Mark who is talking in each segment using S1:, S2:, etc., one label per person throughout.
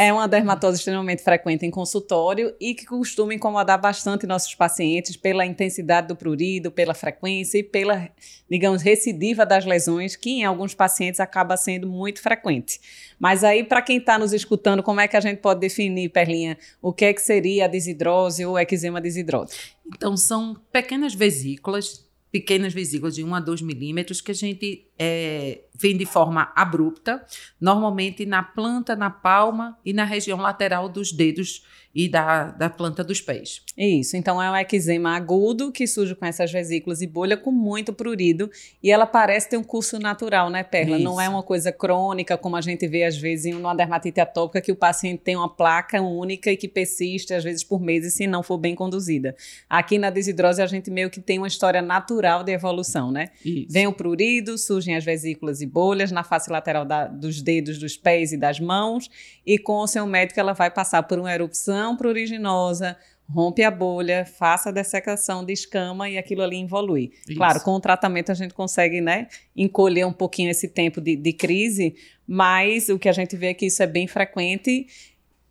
S1: É uma dermatose extremamente frequente em consultório e que costuma incomodar bastante nossos pacientes pela intensidade do prurido, pela frequência e pela, digamos, recidiva das lesões, que em alguns pacientes acaba sendo muito frequente. Mas aí, para quem está nos escutando, como é que a gente pode definir, Perlinha, o que é que seria a desidrose ou eczema desidrose?
S2: Então, são pequenas vesículas pequenas vesículas de 1 a 2 milímetros que a gente é, vem de forma abrupta, normalmente na planta, na palma e na região lateral dos dedos e da, da planta dos pés.
S1: Isso, então é um eczema agudo que surge com essas vesículas e bolha com muito prurido e ela parece ter um curso natural, né, Perla? Isso. Não é uma coisa crônica, como a gente vê às vezes em uma dermatite atópica, que o paciente tem uma placa única e que persiste às vezes por meses se não for bem conduzida. Aqui na desidrose a gente meio que tem uma história natural de evolução, né? Isso. Vem o prurido, surgem as vesículas e bolhas na face lateral da, dos dedos dos pés e das mãos e com o seu médico ela vai passar por uma erupção erupção pruriginosa, rompe a bolha, faça a dessecação de escama e aquilo ali evolui. Isso. Claro, com o tratamento a gente consegue, né, encolher um pouquinho esse tempo de, de crise, mas o que a gente vê é que isso é bem frequente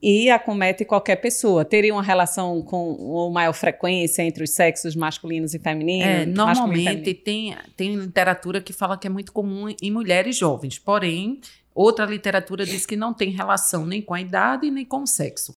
S1: e acomete qualquer pessoa. Teria uma relação com uma maior frequência entre os sexos masculinos e femininos? É,
S2: normalmente tem, tem literatura que fala que é muito comum em mulheres jovens, porém, outra literatura diz que não tem relação nem com a idade nem com o sexo.